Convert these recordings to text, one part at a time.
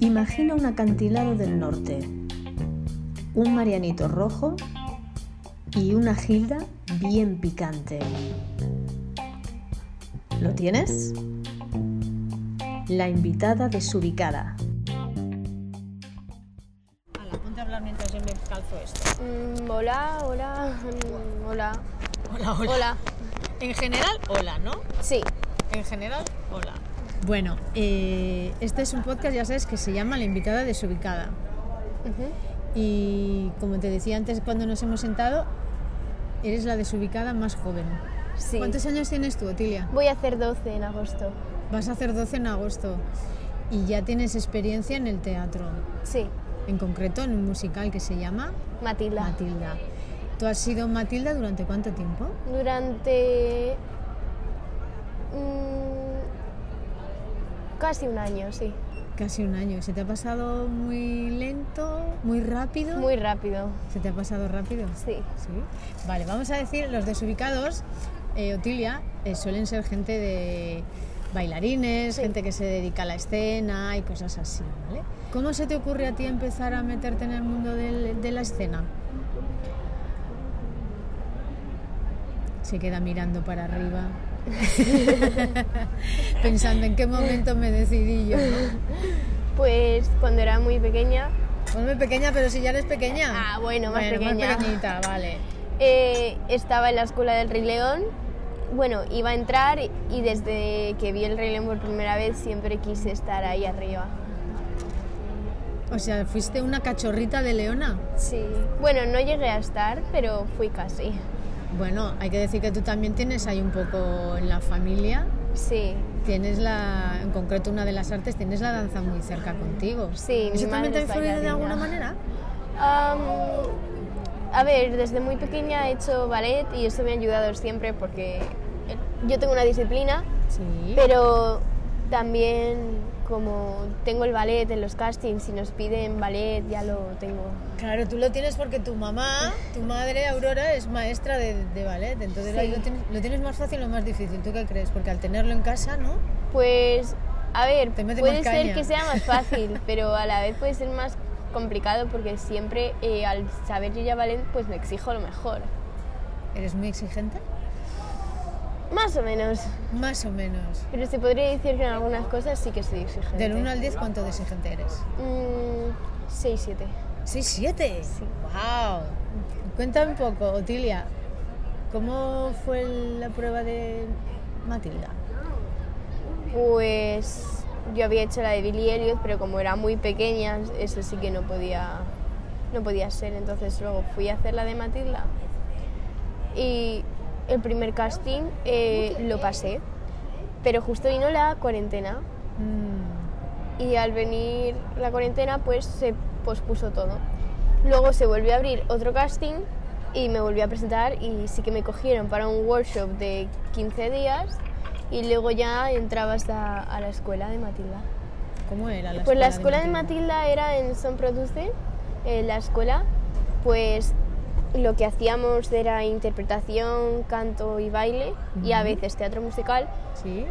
Imagina un acantilado del norte, un marianito rojo y una gilda bien picante. ¿Lo tienes? La invitada desubicada. Ala, ponte a hablar mientras yo me calzo esto. Mm, hola, hola, mm, hola. Hola, hola. Hola. En general, hola, ¿no? Sí, En general, hola. Bueno, eh, este es un podcast, ya sabes, que se llama La invitada desubicada. Y como te decía antes cuando nos hemos sentado, eres la desubicada más joven. sí. ¿Cuántos años tienes tú, Otilia? Voy a hacer 12 en agosto. Vas a hacer 12 en agosto y ya tienes experiencia en el teatro, Sí, en concreto en un musical que se llama Matilda. Matilda. ¿Tú has sido Matilda durante cuánto tiempo? Durante mm, casi un año, sí. Casi un año. ¿Se te ha pasado muy lento, muy rápido? Muy rápido. ¿Se te ha pasado rápido? Sí. Sí. Vale, vamos a decir, los desubicados, eh, Otilia, eh, suelen ser gente de bailarines, Sí. gente que se dedica a la escena y cosas así, ¿vale? ¿Cómo se te ocurre a ti empezar a meterte en el mundo del- de la escena? Se queda mirando para arriba, pensando en qué momento me decidí yo. Pues cuando era muy pequeña Pues muy pequeña, pero si ya eres pequeña. Ah, bueno, más Bueno, pequeña. Más pequeñita, vale. eh, estaba en la escuela del Rey León. Bueno, iba a entrar y desde que vi el Rey León por primera vez siempre quise estar ahí arriba. O sea, fuiste una cachorrita de leona. Sí. Bueno, no llegué a estar, pero fui casi. Bueno, hay que decir que tú también tienes ahí un poco en la familia, Sí. tienes la, en concreto una de las artes, tienes la danza muy cerca contigo. Sí, ¿Eso también te ha influido de alguna manera? A ver, desde muy pequeña he hecho ballet y eso me ha ayudado siempre porque yo tengo una disciplina, Sí. pero también como tengo el ballet en los castings y nos piden ballet, ya lo tengo. Claro, tú lo tienes porque tu mamá, tu madre Aurora, es maestra de, de ballet, entonces Sí. ahí lo tienes, lo tienes más fácil o más difícil. ¿Tú qué crees? Porque al tenerlo en casa, ¿no? Pues, a ver, puede ser que sea más fácil, pero a la vez puede ser más complicado porque siempre eh, al saber yo ya ballet, pues me exijo lo mejor. ¿Eres muy exigente? Más o menos. Más o menos. Pero se podría decir que en algunas cosas sí que soy exigente. Del 1 al 10, ¿cuánto de exigente eres? Mm, 6, 7. ¿6, 7? Sí. ¡Wow! Cuéntame un poco, Otilia, ¿cómo fue la prueba de Matilda? Pues yo había hecho la de Billy Elliot, pero como era muy pequeña, eso sí que no podía, no podía ser. Entonces luego fui a hacer la de Matilda y el primer casting eh, lo pasé, pero justo vino la cuarentena Mm, y al venir la cuarentena pues se pospuso todo. Luego se volvió a abrir otro casting y me volví a presentar y sí que me cogieron para un workshop de 15 días y luego ya entrabas a, a la escuela de Matilda. ¿Cómo era la Pues la escuela escuela de Matilda era en Son Produce, la escuela, pues lo que hacíamos era interpretación, canto y baile y a veces teatro musical Sí.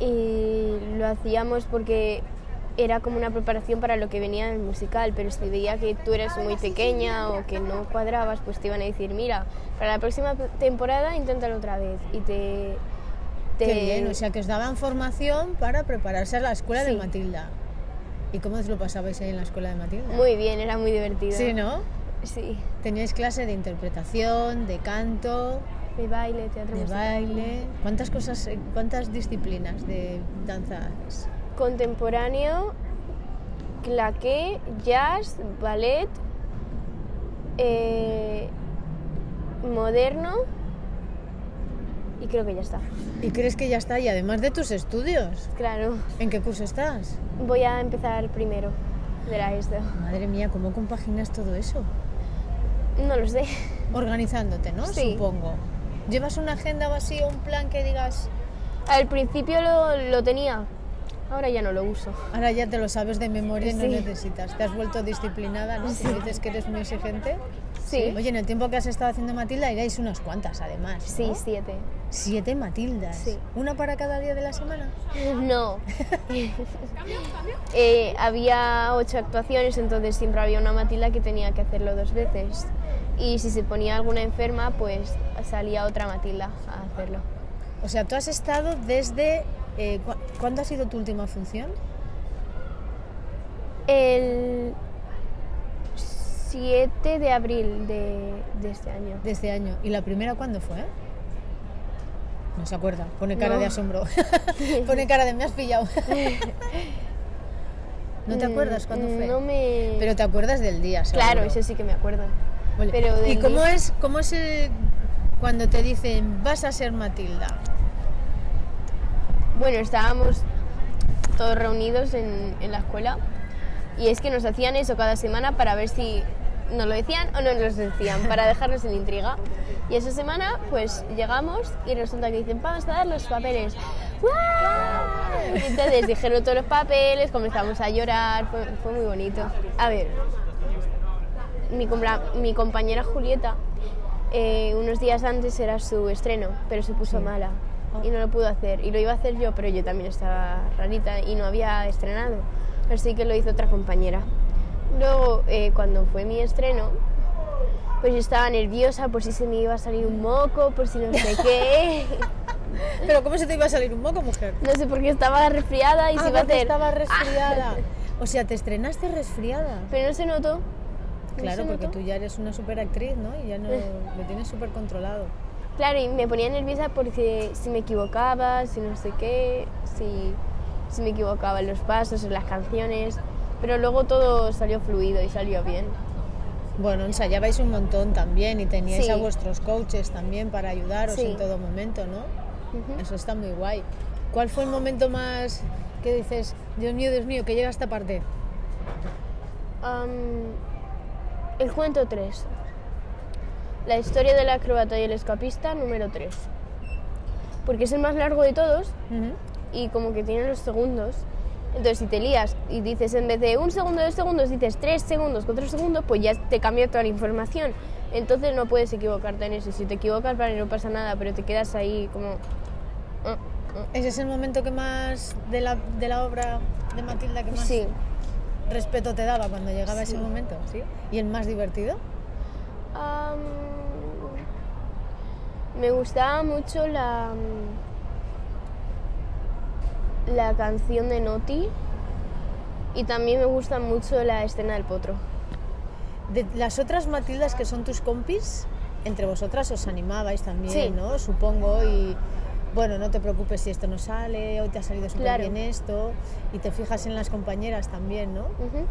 y lo hacíamos porque era como una preparación para lo que venía en el musical, pero si veía que tú eras muy pequeña o que no cuadrabas, pues te iban a decir, mira, para la próxima temporada inténtalo otra vez y te... te- Qué bien, o sea que os daban formación para prepararse a la escuela de Sí. Matilda. ¿Y cómo os lo pasabais ahí en la escuela de Matilda? Muy bien, era muy divertido. Sí, ¿no? Sí, Teníais clase de interpretación, de canto, de baile, teatro de musical. baile. ¿Cuántas cosas, eh, cuántas disciplinas de danza haces? Contemporáneo, claqué, jazz, ballet, eh, moderno y creo que ya está. ¿Y crees que ya está? Y además de tus estudios, Claro, ¿en qué curso estás? voy a empezar primero de la ESO. Madre mía, ¿cómo compaginas todo eso? No lo sé. Organizándote, ¿no? Sí. Supongo. ¿Llevas una agenda o así o un plan que digas, Al principio lo, lo tenía, Ahora ya no lo uso. Ahora ya te lo sabes de memoria y no Sí. necesitas. Te has vuelto disciplinada, ¿no? Si dices que eres muy exigente. Sí. Oye, en el tiempo que has estado haciendo Matilda iréis unas cuantas, además. Sí, ¿no? siete. Siete Matildas. Sí. ¿Una para cada día de la semana? No. Eh, había ocho actuaciones, entonces siempre había una Matilda que tenía que hacerlo dos veces. Y si se ponía alguna enferma, pues salía otra Matilda a hacerlo. O sea, tú has estado desde... eh, ¿cu- ¿Cuándo ha sido tu última función? El 7 de abril de, de este año. De este año. ¿Y la primera cuándo fue? No se acuerda. Pone cara No. de asombro. Pone cara de me has pillado. ¿No te acuerdas cuándo fue? Mm, No me... Pero te acuerdas del día, seguro. Claro, eso sí que me acuerdo. Vale. Pero ¿Y cómo es, cómo es el- cuando te dicen vas a ser Matilda? Bueno, estábamos todos reunidos en, en la escuela y es que nos hacían eso cada semana para ver si nos lo decían o no nos lo decían, para dejarnos en intriga. Y esa semana pues llegamos y resulta que dicen, vamos a dar los papeles. Y entonces dijeron todos los papeles, comenzamos a llorar, fue, fue muy bonito. A ver, mi, mi compañera Julieta, eh, unos días antes era su estreno, pero se puso mala y no lo pudo hacer. Y lo iba a hacer yo, pero yo también estaba rarita y no había estrenado. Así que lo hizo otra compañera. Luego, eh, cuando fue mi estreno, pues yo estaba nerviosa por si se me iba a salir un moco, por si no sé qué. Pero ¿cómo se te iba a salir un moco, mujer? No sé por qué estaba resfriada y Ah, se iba a porque hacer. estaba resfriada. O sea, te estrenaste resfriada. Pero no se notó. ¿No Claro, porque notó? tú ya eres una superactriz, ¿no? Y ya no lo tienes súper controlado. Claro, y me ponía nerviosa porque si me equivocaba, si no sé qué, si, si me equivocaba en los pasos, en las canciones, pero luego todo salió fluido y salió bien. Bueno, ensayabais un montón también y teníais Sí. a vuestros coaches también para ayudaros Sí. en todo momento, ¿no? Eso está muy guay. ¿Cuál fue el momento más que dices, Dios mío, Dios mío, que llega esta parte? El cuento 3. La historia del acróbata y el escapista número 3. Porque es el más largo de todos Ujú. y como que tiene los segundos. Entonces, si te lías y dices en vez de un segundo, dos segundos, dices tres segundos, cuatro segundos, pues ya te cambia toda la información. Entonces no puedes equivocarte en eso. Si te equivocas, vale, no pasa nada, pero te quedas ahí como... "Ah, ah". ¿Ese es el momento que más de la, de la obra de Matilda que más Sí. Respeto te daba cuando llegaba ese momento? ¿Sí? ¿Y el más divertido? Me gustaba mucho la, la canción de Noti y también me gusta mucho la escena del potro. De las otras Matildas que son tus compis, entre vosotras os animabais también, Sí. ¿no? Supongo, y bueno, no te preocupes si esto no sale, hoy te ha salido súper Claro. bien esto, y te fijas en las compañeras también, ¿no?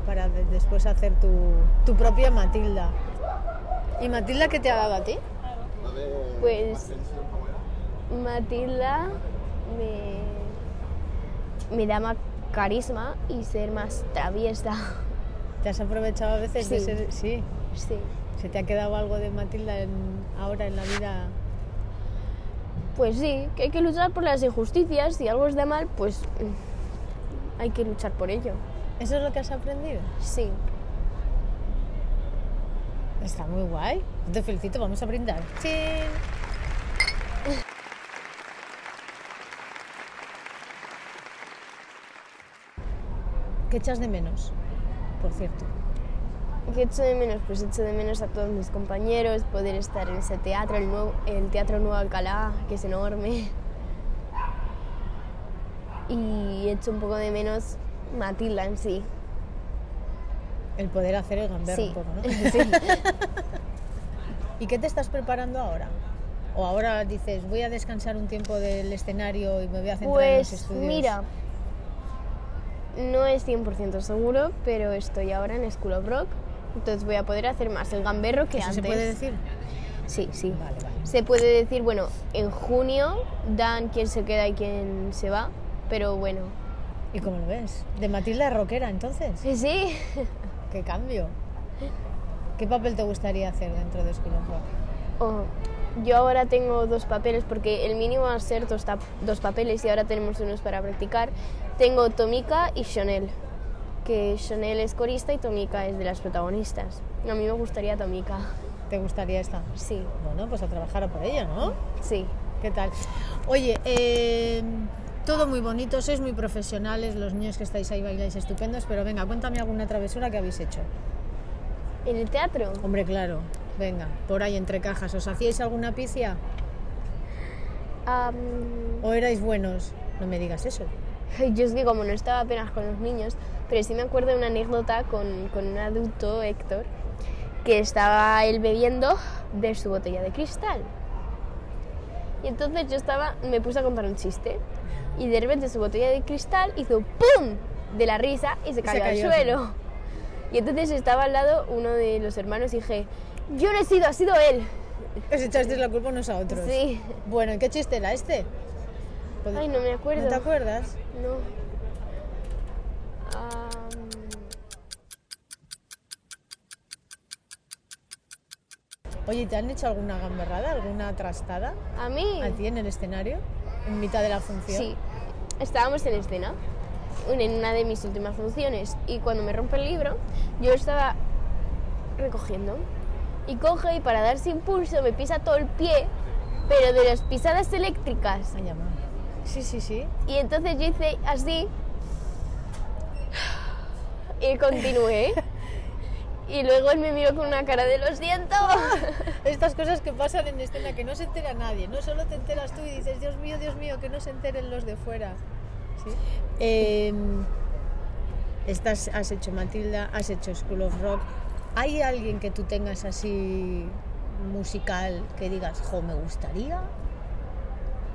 Para de- después hacer tu, tu propia Matilda. ¿Y Matilda qué te ha dado a ti? Pues Matilda me, me da más carisma y ser más traviesa. ¿Te has aprovechado a veces de ser...? Sí. Sí. ¿Se te ha quedado algo de Matilda en- ahora en la vida? Pues sí, que hay que luchar por las injusticias. Si algo está mal, pues mm, hay que luchar por ello. ¿Eso es lo que has aprendido? Sí. Está muy guay. Te felicito, vamos a brindar. ¡Chin! ¿Qué echas de menos? Por cierto. ¿Qué echo de menos? Pues echo de menos a todos mis compañeros, poder estar en ese teatro, el, nuevo, el Teatro Nuevo Alcalá, que es enorme. Y echo un poco de menos Matilda en sí. El poder hacer el gamberro Sí. un poco, ¿no? Sí. ¿Y qué te estás preparando ahora? ¿O ahora dices, voy a descansar un tiempo del escenario y me voy a centrar en los Pues estudios? mira, no es 100% seguro, pero estoy ahora en School of Rock, entonces voy a poder hacer más el gamberro que ¿Eso antes. se puede decir? Sí, sí. Vale, vale. Se puede decir, bueno, en junio dan quién se queda y quién se va, pero bueno, ¿Y cómo lo ves? ¿De Matilda a rockera, entonces? sí, sí. ¡Qué cambio! ¿Qué papel te gustaría hacer dentro de School? Oh, yo ahora tengo dos papeles porque el mínimo va a ser dos, dos papeles y ahora tenemos unos para practicar. Tengo Tomika y Chanel, que Chanel es corista y Tomika es de las protagonistas. A mí me gustaría Tomika. ¿Te gustaría esta? Sí, Bueno, pues a trabajar a por ella, ¿no? sí. ¿Qué tal? Oye, eh, todo muy bonito, sois muy profesionales, los niños que estáis ahí bailáis estupendos, pero venga, cuéntame alguna travesura que habéis hecho. En el teatro, Hombre, claro, venga, por ahí entre cajas, ¿os hacíais alguna picia o erais buenos? No me digas eso. yo es que como no estaba apenas con los niños, pero sí me acuerdo de una anécdota con, con un adulto, Héctor, que estaba él bebiendo de su botella de cristal. Y entonces yo estaba, me puse a contar un chiste y de repente su botella de cristal hizo ¡pum! de la risa y se cayó, cayó, al suelo. Y entonces estaba al lado uno de los hermanos y dije, yo no he sido, ha sido él. Os echasteis la culpa unos a otros. Sí. Bueno, ¿y qué chiste era este? Ay, no me acuerdo. ¿No te acuerdas? No. Oye, ¿te han hecho alguna gamberrada, alguna trastada a mí. a ti en el escenario? En mitad de la función. Sí, estábamos en escena, en una de mis últimas funciones, y cuando me rompe el libro, yo estaba recogiendo, y coge y para darse impulso me pisa todo el pie, pero de las pisadas eléctricas. Ay. Sí, sí, sí. Y entonces yo hice así, y continué. Y luego él me miró con una cara de lo siento. Estas cosas que pasan en escena que no se entera nadie, no solo te enteras tú y dices, Dios mío, Dios mío, que no se enteren los de fuera. ¿Sí? Eh, estás, has hecho Matilda, has hecho School of Rock. ¿Hay alguien que tú tengas así musical que digas, jo, me gustaría,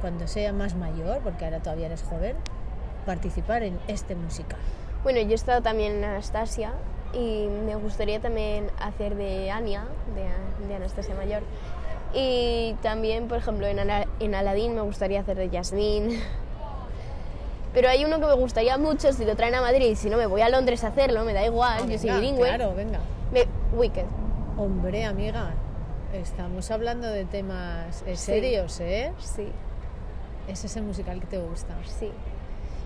cuando sea más mayor, porque ahora todavía eres joven, participar en este musical? Bueno, yo he estado también en Anastasia y me gustaría también hacer de Anya, de, de Anastasia Mayor. Y también, por ejemplo, en, Ala- en Aladdin me gustaría hacer de Jasmine. Pero hay uno que me gustaría mucho si lo traen a Madrid, si no me voy a Londres a hacerlo, me da igual, Ah, yo soy bilingüe. Claro, venga. Me- Wicked, Hombre, amiga, estamos hablando de temas eh, Sí. serios, ¿eh? sí, es el musical que te gusta. sí.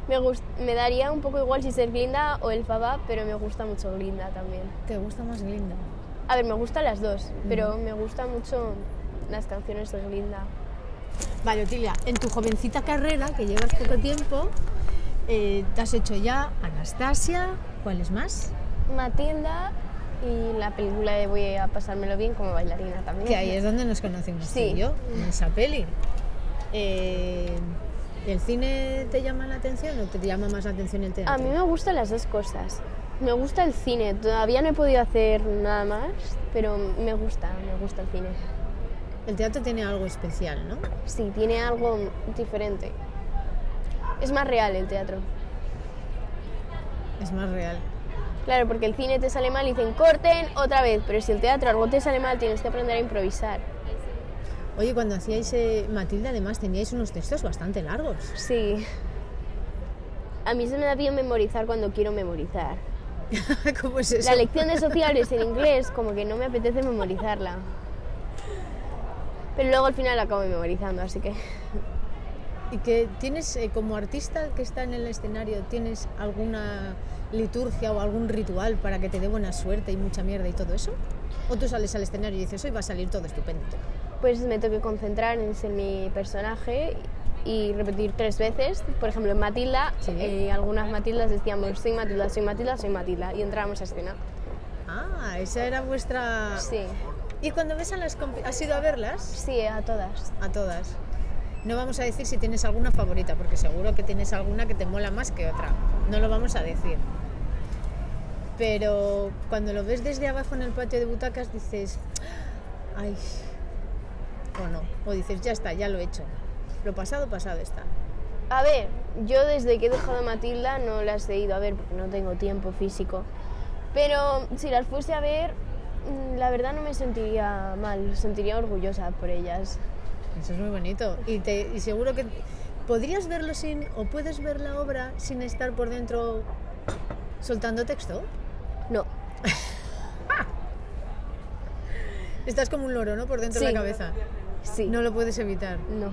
Me, gust- me daría un poco igual si ser Glinda o el Faba, pero me gusta mucho Glinda también. ¿Te gusta más Glinda? A ver, me gustan las dos, pero me gustan mucho las canciones de Glinda. Vale, Otilia, en tu jovencita carrera, que llevas poco tiempo, eh, te has hecho ya Anastasia, ¿cuáles más? Matilda y la película de Voy a pasármelo bien como bailarina también. Que ahí es donde nos conocimos tú y yo, en esa peli. Eh, ¿El cine te llama la atención o te llama más la atención el teatro? A mí me gustan las dos cosas. Me gusta el cine, todavía no he podido hacer nada más, pero me gusta, me gusta el cine. El teatro tiene algo especial, ¿no? Sí, tiene algo diferente. Es más real el teatro. Es más real. Claro, porque el cine te sale mal y dicen corten otra vez, pero si el teatro algo te sale mal tienes que aprender a improvisar. Oye, cuando hacíais eh, Matilda, además teníais unos textos bastante largos. Sí. A mí se me da bien memorizar cuando quiero memorizar. ¿Cómo es eso? La lección de sociales en inglés, como que no me apetece memorizarla. Pero luego al final la acabo memorizando, así que. ¿Y que tienes, eh, como artista que está en el escenario, tienes alguna liturgia o algún ritual para que te dé buena suerte y mucha mierda y todo eso? ¿O tú sales al escenario y dices, hoy va a salir todo estupendo? Pues me tengo que concentrar en ser mi personaje y repetir tres veces. Por ejemplo, en Matilda, Sí. eh, algunas Matildas decíamos soy Matilda, soy Matilda, soy Matilda y entrábamos a escena. Ah, esa era vuestra... Sí, ¿Y cuando ves a las... ¿Has ido a verlas? sí, a todas. A todas. No vamos a decir si tienes alguna favorita, porque seguro que tienes alguna que te mola más que otra. No lo vamos a decir. Pero cuando lo ves desde abajo en el patio de butacas dices, ay, o no. O dices, ya está, ya lo he hecho. Lo pasado, pasado está. A ver, yo desde que he dejado a Matilda no las he ido a ver porque no tengo tiempo físico. Pero si las fuese a ver, mm, la verdad no me sentiría mal, me sentiría orgullosa por ellas. Eso es muy bonito. Y, te, y seguro que podrías verlo sin, o puedes ver la obra sin estar por dentro soltando texto. No, Estás como un loro, ¿no? Por dentro de la cabeza. Sí. No lo puedes evitar. No.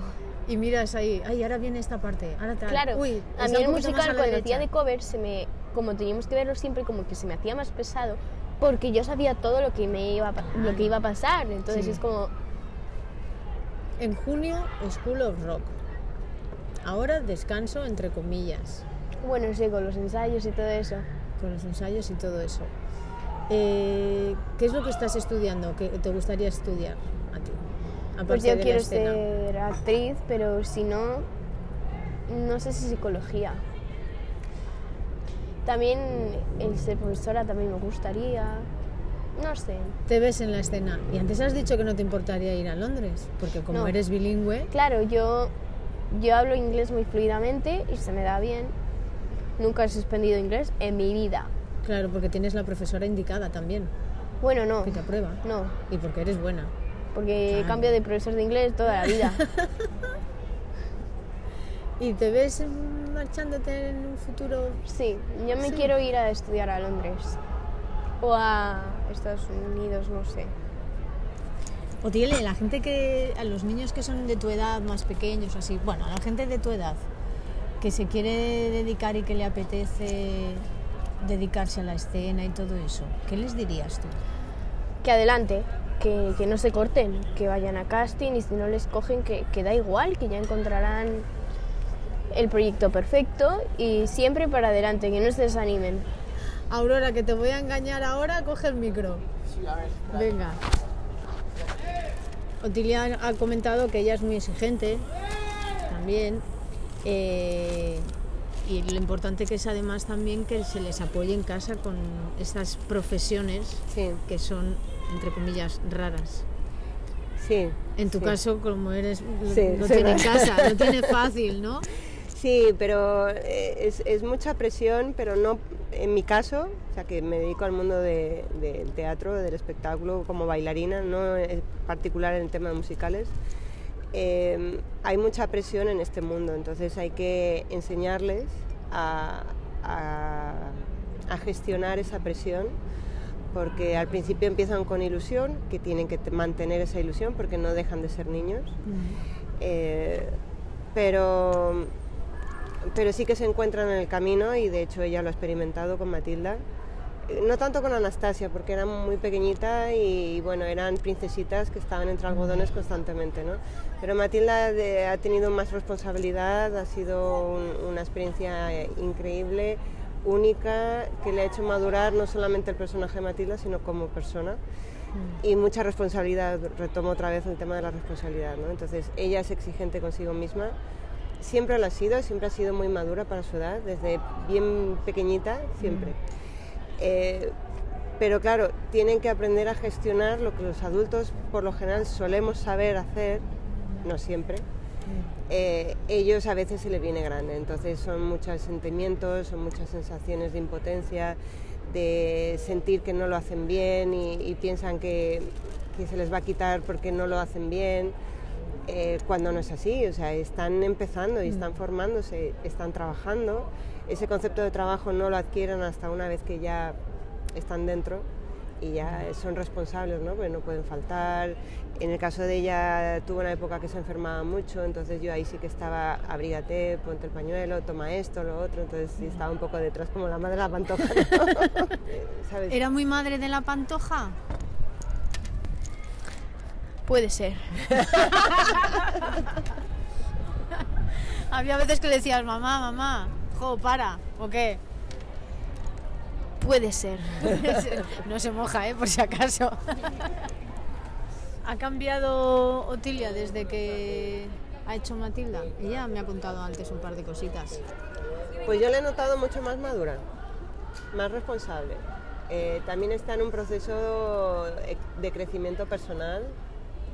Y miras ahí, ay, ahora viene esta parte, ahora tal. Claro, Uy, a mí el musical cuando hacía de cover, se me, como teníamos que verlo siempre, como que se me hacía más pesado, porque yo sabía todo lo que me iba a, lo que iba a pasar. Entonces Sí. es como, En junio, School of Rock. Ahora descanso, entre comillas, bueno, sí, con los ensayos y todo eso. con los ensayos y todo eso. Eh, ¿Qué es lo que estás estudiando? ¿Qué te gustaría estudiar Pues yo quiero ser actriz, pero si no, no sé si psicología. También el ser profesora también me gustaría. No sé. Te ves en la escena. Y antes has dicho que no te importaría ir a Londres, porque como No. eres bilingüe, Claro, yo, yo hablo inglés muy fluidamente y se me da bien. Nunca he suspendido inglés en mi vida. claro, porque tienes la profesora indicada también, Bueno, no. que te aprueba. No, Y porque eres buena. Porque cambio de profesor de inglés toda la vida. ¿Y te ves marchándote en un futuro? Sí, yo me Sí. quiero ir a estudiar a Londres o a Estados Unidos, no sé. Otiele, la gente que, a los niños que son de tu edad, más pequeños, así, bueno, a la gente de tu edad, que se quiere dedicar y que le apetece dedicarse a la escena y todo eso, ¿qué les dirías tú? Que adelante, que, que no se corten, que vayan a casting y si no les cogen, que, que da igual, que ya encontrarán el proyecto perfecto y siempre para adelante, que no se desanimen. Aurora, que te voy a engañar ahora, coge el micro. Venga. Otilia ha comentado que ella es muy exigente también. eh, y lo importante que es además también que se les apoye en casa con estas profesiones Sí, que son, entre comillas, raras. sí. En tu sí. caso, como eres, Sí, sí. tiene en casa, lo tiene fácil, ¿no? Sí, pero eh, es, es mucha presión, pero no, en mi caso, o sea que me dedico al mundo de- del teatro, del espectáculo como bailarina, no en particular en el tema de musicales. eh, hay mucha presión en este mundo, entonces hay que enseñarles a, a- a gestionar esa presión, porque al principio empiezan con ilusión, que tienen que te- mantener esa ilusión porque no dejan de ser niños. Eh, pero, pero sí que se encuentran en el camino y de hecho ella lo ha experimentado con Matilda. Eh, No tanto con Anastasia, porque era muy pequeñita y bueno, eran princesitas que estaban entre algodones constantemente, ¿no? Pero Matilda de- ha tenido más responsabilidad, ha sido un- una experiencia eh, increíble, única, que le ha hecho madurar no solamente el personaje de Matilda, sino como persona y mucha responsabilidad. Retomo otra vez el tema de la responsabilidad. ¿no? Entonces, ella es exigente consigo misma. Siempre lo ha sido, siempre ha sido muy madura para su edad, desde bien pequeñita, siempre. Eh, pero claro, tienen que aprender a gestionar lo que los adultos por lo general solemos saber hacer, no siempre. Eh, ellos a veces se les viene grande, entonces son muchos sentimientos, son muchas sensaciones de impotencia, de sentir que no lo hacen bien y, y piensan que, que se les va a quitar porque no lo hacen bien, eh, cuando no es así, o sea, están empezando y están formándose, están trabajando. Ese concepto de trabajo no lo adquieren hasta una vez que ya están dentro y ya son responsables, ¿no? Porque no pueden faltar. En el caso de ella tuvo una época que se enfermaba mucho, entonces yo ahí sí que estaba, abrígate, ponte el pañuelo, toma esto, lo otro, entonces sí estaba un poco detrás como la madre de la pantoja, ¿no? ¿Sabes? ¿Era muy madre de la pantoja? Puede ser. Había veces que le decías, mamá, mamá, jo, para, ¿o qué? Puede ser. no se moja, ¿eh? Por si acaso. ¿Ha cambiado Otilia desde que ha hecho Matilda? Ella me ha contado antes un par de cositas. Pues yo la he notado mucho más madura, más responsable. Eh, también está en un proceso eh, de crecimiento personal,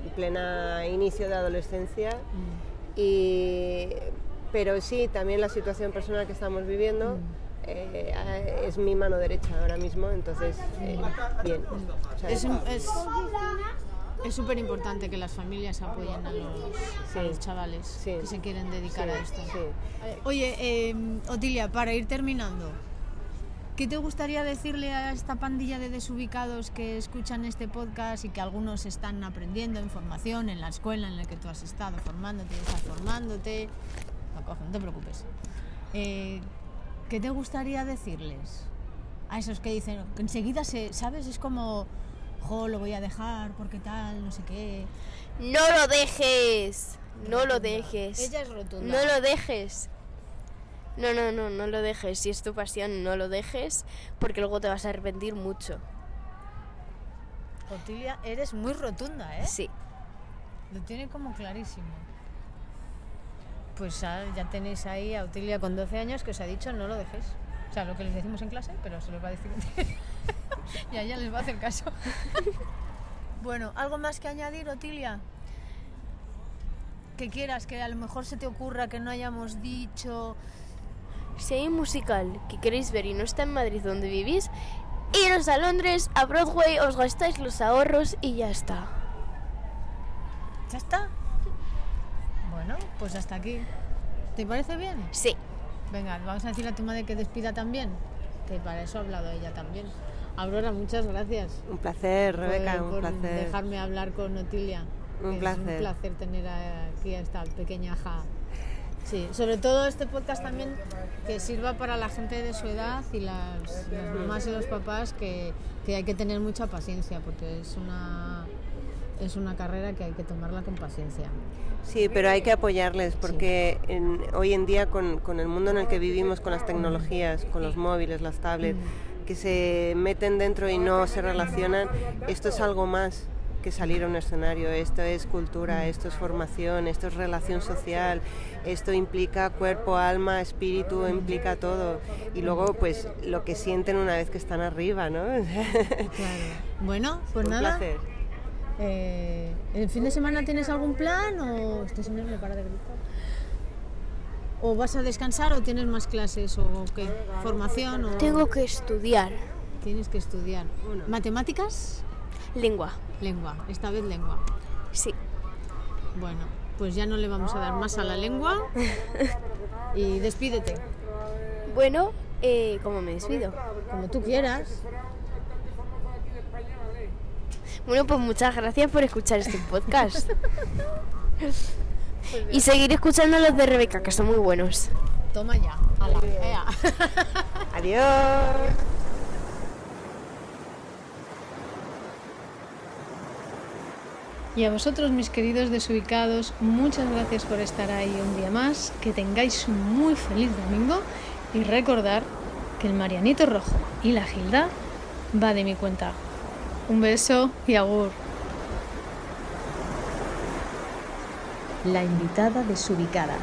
en plena inicio de adolescencia. Y, pero sí, también la situación personal que estamos viviendo eh, es mi mano derecha ahora mismo, entonces, eh, bien. O sea, Es es- es súper importante que las familias apoyen a los, a Sí. los chavales Sí. que se quieren dedicar Sí, a esto. Oye, eh, Otilia, para ir terminando, ¿Qué te gustaría decirle a esta pandilla de desubicados que escuchan este podcast y que algunos están aprendiendo información en la escuela en la que tú has estado formándote, estás formándote? No, coge, no te preocupes. Eh, ¿Qué te gustaría decirles a esos que dicen, que enseguida se, ¿sabes? Es como, jo, lo voy a dejar porque tal, no sé qué. No lo dejes. No lo dejes. Ella es rotunda. No lo dejes. No, no, no, no lo dejes. Si es tu pasión, no lo dejes porque luego te vas a arrepentir mucho. Otilia, eres muy rotunda, ¿eh? Sí. Lo tiene como clarísimo. Pues ya tenéis ahí a Otilia con 12 años que os ha dicho no lo dejéis. O sea, lo que les decimos en clase, pero se los va a decir. y a ella les va a hacer caso. bueno, ¿algo más que añadir, Otilia? Que quieras, que a lo mejor se te ocurra que no hayamos dicho. Si hay un musical que queréis ver y no está en Madrid donde vivís, iros a Londres, a Broadway, os gastáis los ahorros y ya está. ¿Ya está? Bueno, pues hasta aquí. ¿Te parece bien? Sí. Venga, vamos a decirle a tu madre que despida también. Que para eso ha hablado ella también. Aurora, muchas gracias. Un placer, Rebeca, por, un por placer. dejarme hablar con Otilia. Un que Es placer. un placer tener aquí a esta pequeña ja. Sí, sobre todo este podcast también que sirva para la gente de su edad y las, las mamás y los papás que, que hay que tener mucha paciencia porque es una, es una carrera que hay que tomarla con paciencia. Sí, pero hay que apoyarles porque en- hoy en día con, con el mundo en el que vivimos, con las tecnologías, con los móviles, las tablets, que se meten dentro y no se relacionan, esto es algo más que salir a un escenario, esto es cultura, esto es formación, esto es relación social, esto implica cuerpo, alma, espíritu, implica todo. Y luego pues lo que sienten una vez que están arriba, ¿no? Claro. Bueno, pues Un nada. placer. Eh, ¿El fin de semana tienes algún plan o este señor me para de gritar? ¿O vas a descansar o tienes más clases o qué? ¿Formación o Tengo que estudiar tienes que estudiar? ¿Matemáticas? lengua. Lengua, esta vez lengua. Sí. Bueno, pues ya no le vamos a dar más a la lengua y despídete, Bueno, eh, ¿cómo me despido? como tú quieras. Bueno, pues muchas gracias por escuchar este podcast. y seguir escuchando los de Rebeca, que son muy buenos. Toma ya, ala, ea. Adiós. Y a vosotros, mis queridos desubicados, muchas gracias por estar ahí un día más. Que tengáis un muy feliz domingo y recordar que el Marianito Rojo y la Gilda va de mi cuenta. Un beso y agur. La invitada desubicada.